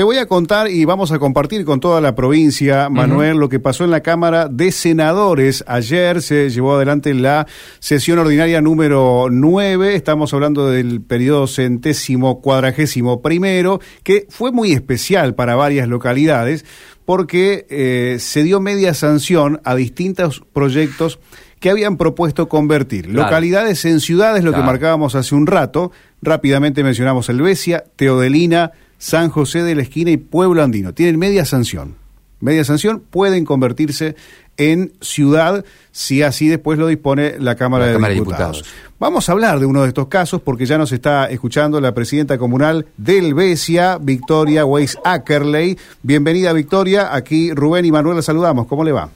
te voy a contar y vamos a compartir con toda la provincia, Manuel, lo que pasó en la Cámara de Senadores. Ayer se llevó adelante la sesión ordinaria número 9. Estamos hablando del periodo centésimo cuadragésimo primero, que fue muy especial para varias localidades porque eh, se dio media sanción a distintos proyectos que habían propuesto convertir localidades en ciudades, lo que marcábamos hace un rato. Rápidamente mencionamos Elvesia, Teodelina, San José de la Esquina y Pueblo Andino. Tienen media sanción. Media sanción pueden convertirse en ciudad si así después lo dispone la Cámara, de, Diputados. Vamos a hablar de uno de estos casos porque ya nos está escuchando la presidenta comunal de Elvesia, Victoria Weiss Ackerley. Bienvenida Victoria, aquí Rubén y Manuel la saludamos. ¿Cómo le va?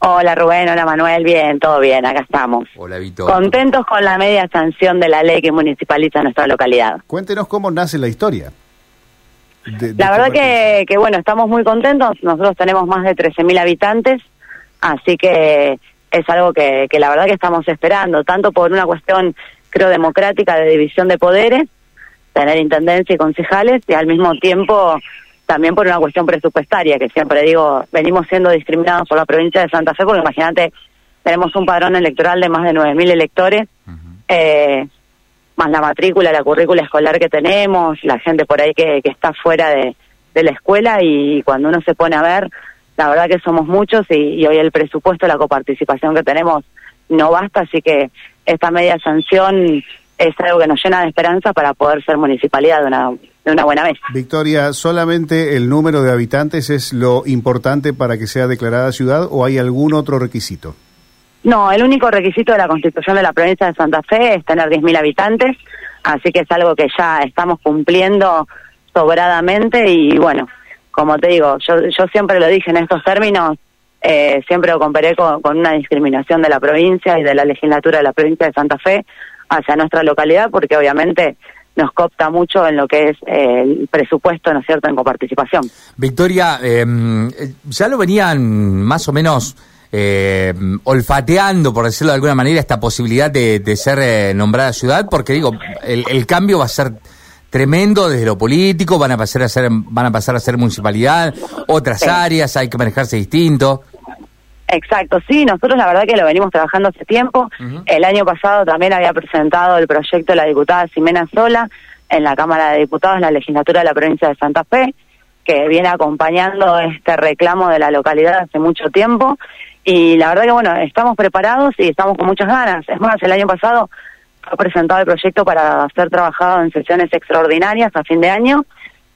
Hola Rubén, hola Manuel, bien, todo bien, acá estamos. Hola Víctor. Contentos con la media sanción de la ley que municipaliza nuestra localidad. Cuéntenos cómo nace la historia. La verdad que, que, bueno, estamos muy contentos, nosotros tenemos más de 13.000 habitantes, así que es algo que, que la verdad que estamos esperando, tanto por una cuestión, creo, democrática de división de poderes, tener intendencia y concejales, y al mismo tiempo también por una cuestión presupuestaria, que siempre digo, venimos siendo discriminados por la provincia de Santa Fe, porque imagínate, tenemos un padrón electoral de más de 9.000 electores, eh, más la matrícula, la currícula escolar que tenemos, la gente por ahí que, que está fuera de, la escuela y cuando uno se pone a ver, la verdad que somos muchos y, hoy el presupuesto, la coparticipación que tenemos no basta, así que esta media sanción es algo que nos llena de esperanza para poder ser municipalidad de una de una buena vez. Victoria, ¿solamente el número de habitantes es lo importante para que sea declarada ciudad o hay algún otro requisito? No, el único requisito de la constitución de la provincia de Santa Fe es tener 10.000 habitantes, así que es algo que ya estamos cumpliendo sobradamente y bueno, como te digo, yo, siempre lo dije en estos términos, eh, siempre lo comparé con, una discriminación de la provincia y de la legislatura de la provincia de Santa Fe hacia nuestra localidad, porque obviamente nos copta mucho en lo que es eh, el presupuesto, ¿no es cierto?, en coparticipación. Victoria, em, ya lo venían más o menos eh, olfateando, por decirlo de alguna manera, esta posibilidad de, ser eh, nombrada ciudad, porque digo, el, cambio va a ser tremendo desde lo político, van a pasar a ser, van a pasar a ser municipalidad, otras áreas, hay que manejarse distinto. Exacto, sí, nosotros la verdad que lo venimos trabajando hace tiempo. El año pasado también había presentado el proyecto de la diputada Ximena Sola en la Cámara de Diputados, en la legislatura de la provincia de Santa Fe, que viene acompañando este reclamo de la localidad hace mucho tiempo. Y la verdad que bueno, estamos preparados y estamos con muchas ganas. Es más, el año pasado fue presentado el proyecto para ser trabajado en sesiones extraordinarias a fin de año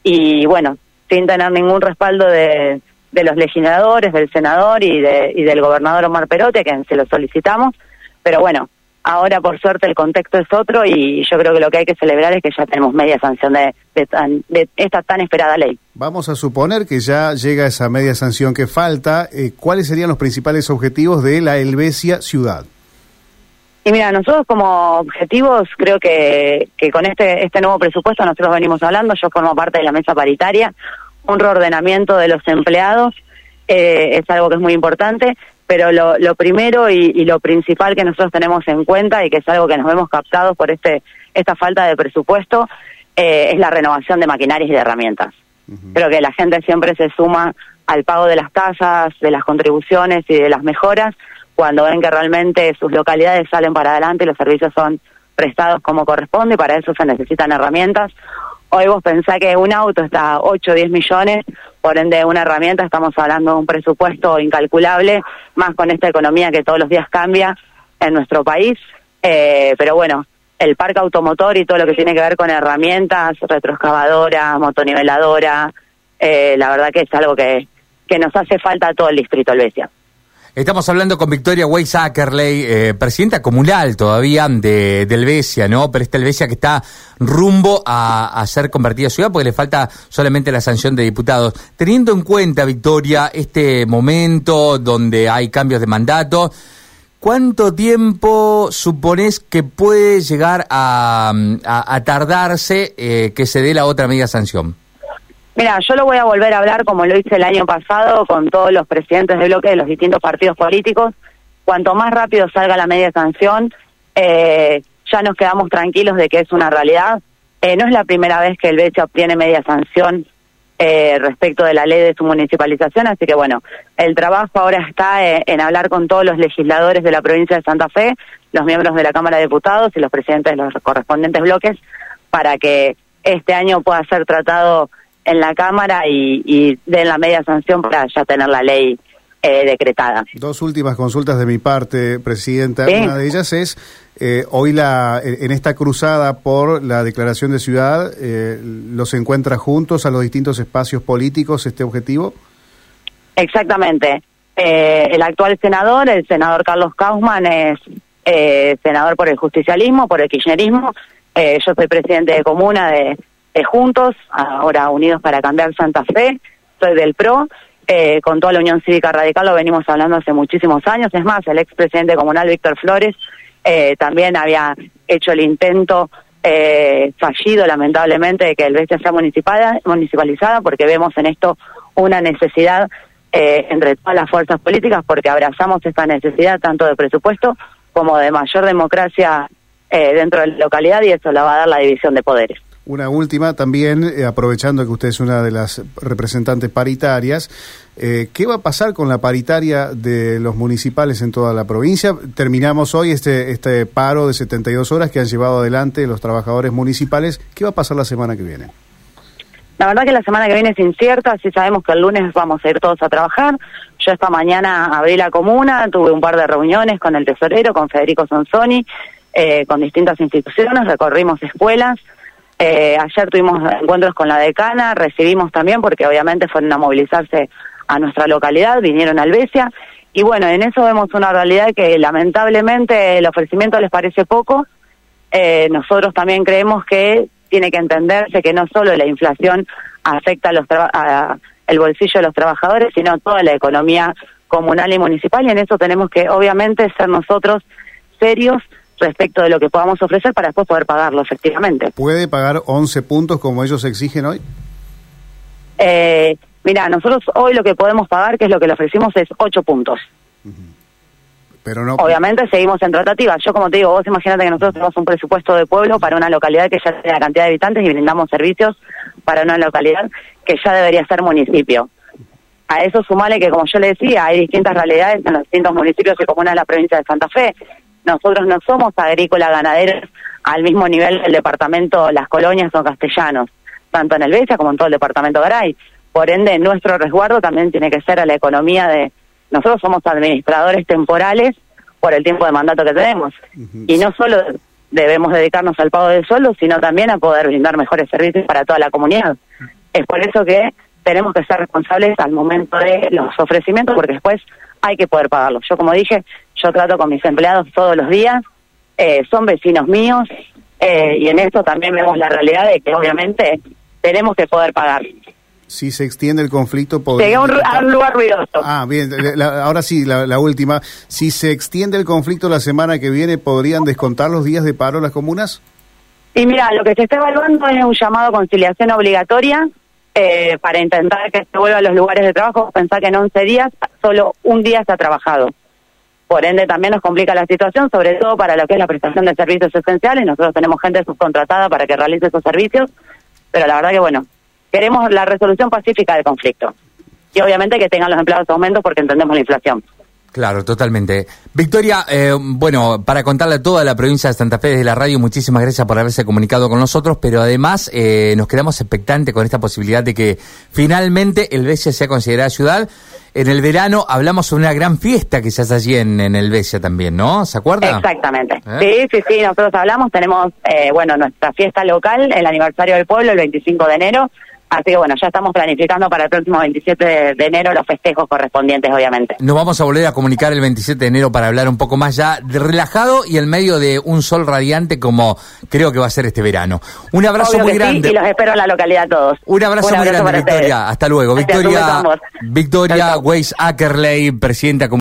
y bueno, sin tener ningún respaldo de de los legisladores, del senador y, de, y del gobernador Omar Perote, que se lo solicitamos, pero bueno, ahora por suerte el contexto es otro y yo creo que lo que hay que celebrar es que ya tenemos media sanción de, de, esta tan esperada ley. Vamos a suponer que ya llega esa media sanción que falta. Eh, ¿Cuáles serían los principales objetivos de la Helvecia Ciudad? Y mira, nosotros como objetivos creo que, que con este, este nuevo presupuesto nosotros venimos hablando, yo formo parte de la mesa paritaria, un reordenamiento de los empleados eh, es algo que es muy importante, pero lo, lo primero y, lo principal que nosotros tenemos en cuenta y que es algo que nos vemos captados por este esta falta de presupuesto eh, es la renovación de maquinarias y de herramientas. Creo que la gente siempre se suma al pago de las tasas, de las contribuciones y de las mejoras cuando ven que realmente sus localidades salen para adelante y los servicios son prestados como corresponde y para eso se necesitan herramientas. Hoy vos pensás que un auto está a 8 o 10 millones, por ende una herramienta, estamos hablando de un presupuesto incalculable, más con esta economía que todos los días cambia en nuestro país. Eh, pero bueno, el parque automotor y todo lo que tiene que ver con herramientas, retroexcavadora, motoniveladora, eh, la verdad que es algo que, que nos hace falta a todo el distrito Albesia. Estamos hablando con Victoria Weiss Ackerley, eh, presidenta comunal todavía de, de, Helvecia, ¿no? Pero esta Helvecia que está rumbo a, ser convertida a ciudad porque le falta solamente la sanción de diputados. Teniendo en cuenta, Victoria, este momento donde hay cambios de mandato, ¿cuánto tiempo supones que puede llegar a, tardarse eh, que se dé la otra media sanción? Mira, yo lo voy a volver a hablar como lo hice el año pasado con todos los presidentes de bloque de los distintos partidos políticos. Cuanto más rápido salga la media sanción, eh, ya nos quedamos tranquilos de que es una realidad. Eh, no es la primera vez que el BCE obtiene media sanción eh, respecto de la ley de su municipalización. Así que bueno, el trabajo ahora está eh, en hablar con todos los legisladores de la provincia de Santa Fe, los miembros de la Cámara de Diputados y los presidentes de los correspondientes bloques para que este año pueda ser tratado en la Cámara y, y den la media sanción para ya tener la ley eh, decretada. Dos últimas consultas de mi parte, Presidenta. Una de ellas es, eh, hoy la, en esta cruzada por la declaración de ciudad, eh, ¿los encuentra juntos a los distintos espacios políticos este objetivo? Exactamente. el actual senador, el senador Carlos Kaufman, es senador por el justicialismo, por el kirchnerismo. yo soy presidente de comuna de Juntos, ahora Unidos para Cambiar Santa Fe, soy del PRO eh, con toda la Unión Cívica Radical lo venimos hablando hace muchísimos años. Es más, el expresidente comunal Víctor Flores eh, también había hecho el intento eh, fallido, lamentablemente, de que el Bestia sea municipalizada, porque vemos en esto una necesidad entre todas las fuerzas políticas, porque abrazamos esta necesidad tanto de presupuesto como de mayor democracia dentro de la localidad y eso la va a dar la división de poderes. Una última también, eh, aprovechando que usted es una de las representantes paritarias, eh, ¿qué va a pasar con la paritaria de los municipales en toda la provincia? Terminamos hoy este, este paro de 72 horas que han llevado adelante los trabajadores municipales. ¿Qué va a pasar la semana que viene? La verdad que la semana que viene es incierta, sí sabemos que el lunes vamos a ir todos a trabajar. Yo esta mañana abrí la comuna, tuve un par de reuniones con el tesorero, con Federico Sonsoni, eh, con distintas instituciones, recorrimos escuelas. Eh, ayer tuvimos encuentros con la decana, recibimos también, porque obviamente fueron a movilizarse a nuestra localidad, vinieron a Albesia, y bueno, en eso vemos una realidad que lamentablemente el ofrecimiento les parece poco. Eh, nosotros también creemos que tiene que entenderse que no solo la inflación afecta a los el bolsillo de los trabajadores, sino toda la economía comunal y municipal, y en eso tenemos que obviamente ser nosotros serios respecto de lo que podamos ofrecer para después poder pagarlo efectivamente. ¿Puede pagar 11 puntos como ellos exigen hoy? Eh, mira, nosotros hoy lo que podemos pagar, que es lo que le ofrecimos, es 8 puntos. Pero no... Obviamente seguimos en tratativa. Yo, como te digo, vos imagínate que nosotros tenemos un presupuesto de pueblo para una localidad que ya tiene la cantidad de habitantes y brindamos servicios para una localidad que ya debería ser municipio. A eso sumale que, como yo le decía, hay distintas realidades en los distintos municipios y comunas de la provincia de Santa Fe. Nosotros no somos agrícolas ganaderos al mismo nivel del departamento Las Colonias o Castellanos, tanto en el Becha como en todo el departamento Garay. Por ende, nuestro resguardo también tiene que ser a la economía de... Nosotros somos administradores temporales por el tiempo de mandato que tenemos. Y no solo debemos dedicarnos al pago de sueldo, sino también a poder brindar mejores servicios para toda la comunidad. Es por eso que tenemos que ser responsables al momento de los ofrecimientos, porque después hay que poder pagarlos. Yo, como dije, yo trato con mis empleados todos los días, eh, son vecinos míos, eh, y en esto también vemos la realidad de que obviamente tenemos que poder pagar. Si se extiende el conflicto... Llegué a un, lugar ruidoso. Ah, bien, ahora sí, la, última. Si se extiende el conflicto la semana que viene, ¿podrían descontar los días de paro las comunas? Y mira, lo que se está evaluando es un llamado a conciliación obligatoria eh, para intentar que se vuelva a los lugares de trabajo. Pensar que en 11 días solo un día se ha trabajado. Por ende, también nos complica la situación, sobre todo para lo que es la prestación de servicios esenciales. Nosotros tenemos gente subcontratada para que realice esos servicios, pero la verdad que, bueno, queremos la resolución pacífica del conflicto. Y obviamente que tengan los empleados aumentos porque entendemos la inflación. Claro, totalmente. Victoria, eh, bueno, para contarle a toda la provincia de Santa Fe desde la radio, muchísimas gracias por haberse comunicado con nosotros, pero además eh, nos quedamos expectantes con esta posibilidad de que finalmente el Besia sea considerada ciudad. En el verano hablamos sobre una gran fiesta que se hace allí en, el Besia también, ¿no? ¿Se acuerda? Exactamente. ¿Eh? Sí, sí, sí, nosotros hablamos, tenemos, bueno, nuestra fiesta local, el aniversario del pueblo, el 25 de enero, Así que bueno, ya estamos planificando para el próximo 27 de, enero los festejos correspondientes, obviamente. Nos vamos a volver a comunicar el 27 de enero para hablar un poco más ya de relajado y en medio de un sol radiante como creo que va a ser este verano. Un abrazo muy grande. y los espero en la localidad todos. Un abrazo, muy grande, Victoria. Hasta luego. Victoria, Victoria Weiss Ackerley, presidenta